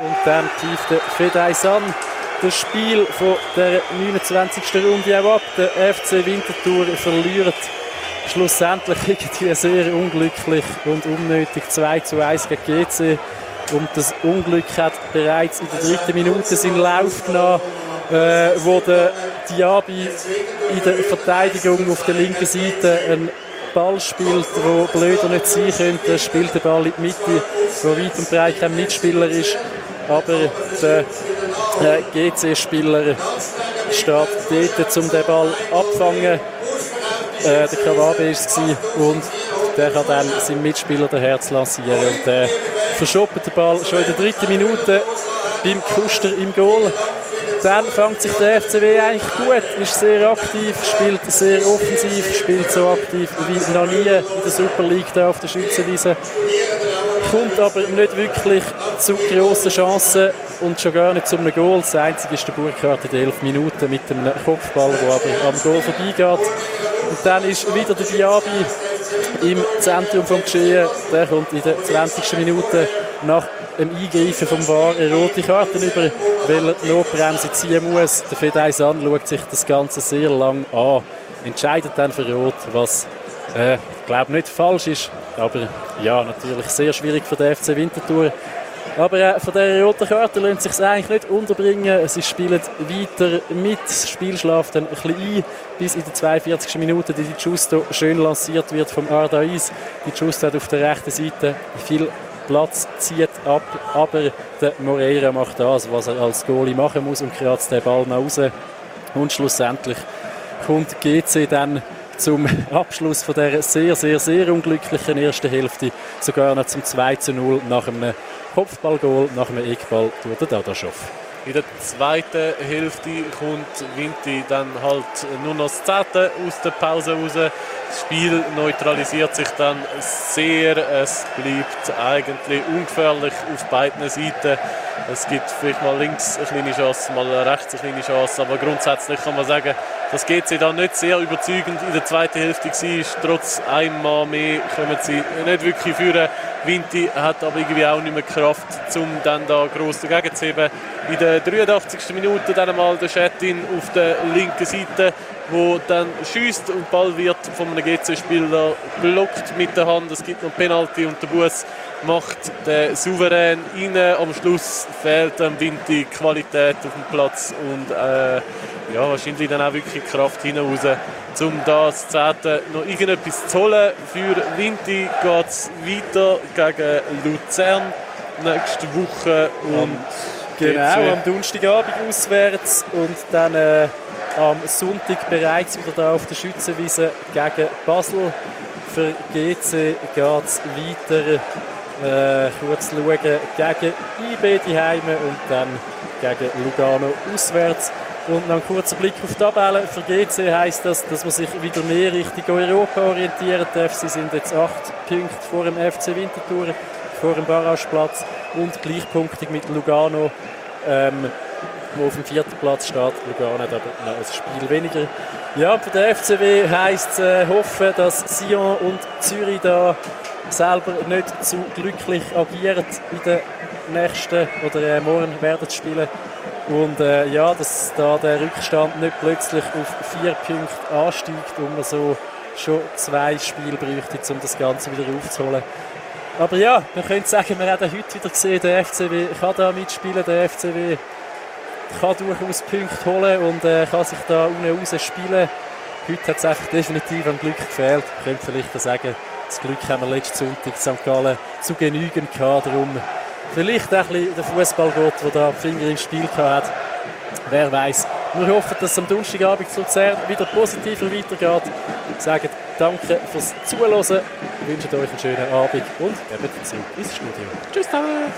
Und dann pfeift der Fedais an. Das Spiel von der 29. Runde auch ab. Der FC Winterthur verliert schlussendlich irgendwie sehr unglücklich und unnötig 2 zu 1 gegen GC. Und das Unglück hat bereits in der dritten Minute seinen Lauf genommen, äh, wo der Diaby in der Verteidigung auf der linken Seite einen Ball spielt, wo blöder nicht sein könnte. Spielt den Ball in die Mitte, wo weit und breit kein Mitspieler ist. Aber der äh, GC-Spieler steht dort, um den Ball abzufangen. Äh, der Kawabe war es und der kann dann seinen Mitspieler den Herz lancieren. Und der verschoppt den Ball schon in der dritten Minute beim Kuster im Goal. Dann fängt sich der FCW eigentlich gut, ist sehr aktiv, spielt sehr offensiv, spielt so aktiv wie noch nie in der Super League auf der Schützenwiese. Kommt aber nicht wirklich zu grossen Chancen und schon gar nicht zu einem Goal. Das einzige ist der Burkhardt in den 11 Minuten mit einem Kopfball, der aber am Goal vorbeigeht. Und dann ist wieder der Diaby im Zentrum des Geschehen. Der kommt in der 20. Minute nach dem Eingreifen vom VAR eine rote Karte über, weil er die Notbremse ziehen muss. Der Fedeis schaut sich das Ganze sehr lang an, entscheidet dann für Rot, was äh, glaube nicht falsch ist, aber ja, natürlich sehr schwierig für den FC Winterthur. Aber äh, von dieser roten Karte lässt sich eigentlich nicht unterbringen. Sie spielen weiter mit. Das Spiel schlaft dann ein bisschen ein, bis in der 42. Minute die Giusto schön lanciert wird vom Ardais. Die Giusto hat auf der rechten Seite viel Platz, zieht ab, aber der Moreira macht das, was er als Goalie machen muss und kratzt den Ball nach raus. Und schlussendlich kommt GC dann zum Abschluss von der sehr, sehr, sehr unglücklichen ersten Hälfte sogar noch zum 2 zu 0 nach einem Kopfballgoal nach einem Eckball durch den Dadaschow. In der zweiten Hälfte kommt Vinti dann halt nur noch das Zehnte aus der Pause raus. Das Spiel neutralisiert sich dann sehr. Es bleibt eigentlich ungefährlich auf beiden Seiten. Es gibt vielleicht mal links eine kleine Chance, mal rechts eine kleine Chance. Aber grundsätzlich kann man sagen, das geht sie dann nicht sehr überzeugend in der zweiten Hälfte war. Trotz einmal mehr kommen sie nicht wirklich führen. Vinti hat aber irgendwie auch nicht mehr Kraft, um dann da gross dagegen zu heben. In der 83. Minute dann einmal der Schettin auf der linken Seite, wo dann schießt und Ball wird von einem GC-Spieler blockt mit der Hand. Es gibt noch Penalty und der Bus macht der Souverän rein. Am Schluss fehlt dem Vinti Qualität auf dem Platz und äh, ja, wahrscheinlich dann auch wirklich Kraft hinaus, um das Zehnte noch irgendetwas zu holen. Für Vinti geht es weiter gegen Luzern nächste Woche und Genau, am Donnerstagabend auswärts und dann äh, am Sonntag bereits wieder da auf der Schützenwiese gegen Basel. Für GC geht es weiter äh, kurz schauen gegen IB die Heime und dann gegen Lugano auswärts. Und noch ein kurzer Blick auf die Tabelle. Für GC heisst das, dass man sich wieder mehr Richtung Europa orientieren darf. Sie sind jetzt acht Punkte vor dem FC Winterthur, vor dem Barrageplatz und gleichpunktig mit Lugano, ähm, wo auf dem vierten Platz steht. Lugano hat aber noch ein Spiel weniger. Ja, für den FCW heisst es äh, hoffen, dass Sion und Zürich da selber nicht zu glücklich agieren in den nächsten oder äh, morgen werden spielen. Und äh, ja, dass da der Rückstand nicht plötzlich auf vier Punkte ansteigt und man so schon zwei Spiele bräuchte, um das Ganze wieder aufzuholen. Aber ja, man könnte sagen, wir haben heute wieder gesehen, der FCW kann da mitspielen, der FCW kann durchaus Punkte holen und äh, kann sich da unten raus spielen. Heute hat es einfach definitiv am Glück gefehlt. Ich könnte vielleicht sagen, das Glück haben wir letzten Sonntag in St. Gallen zu genügend gehabt. Darum vielleicht auch der Fußballgott, der da Finger im Spiel hat. Wer weiß. Wir hoffen, dass es am Donnerstagabend zu Luzern wieder positiver weitergeht. Wir sagen danke fürs Zuhören, wünschen euch einen schönen Abend und eben zurück ins Studio. Tschüss zusammen!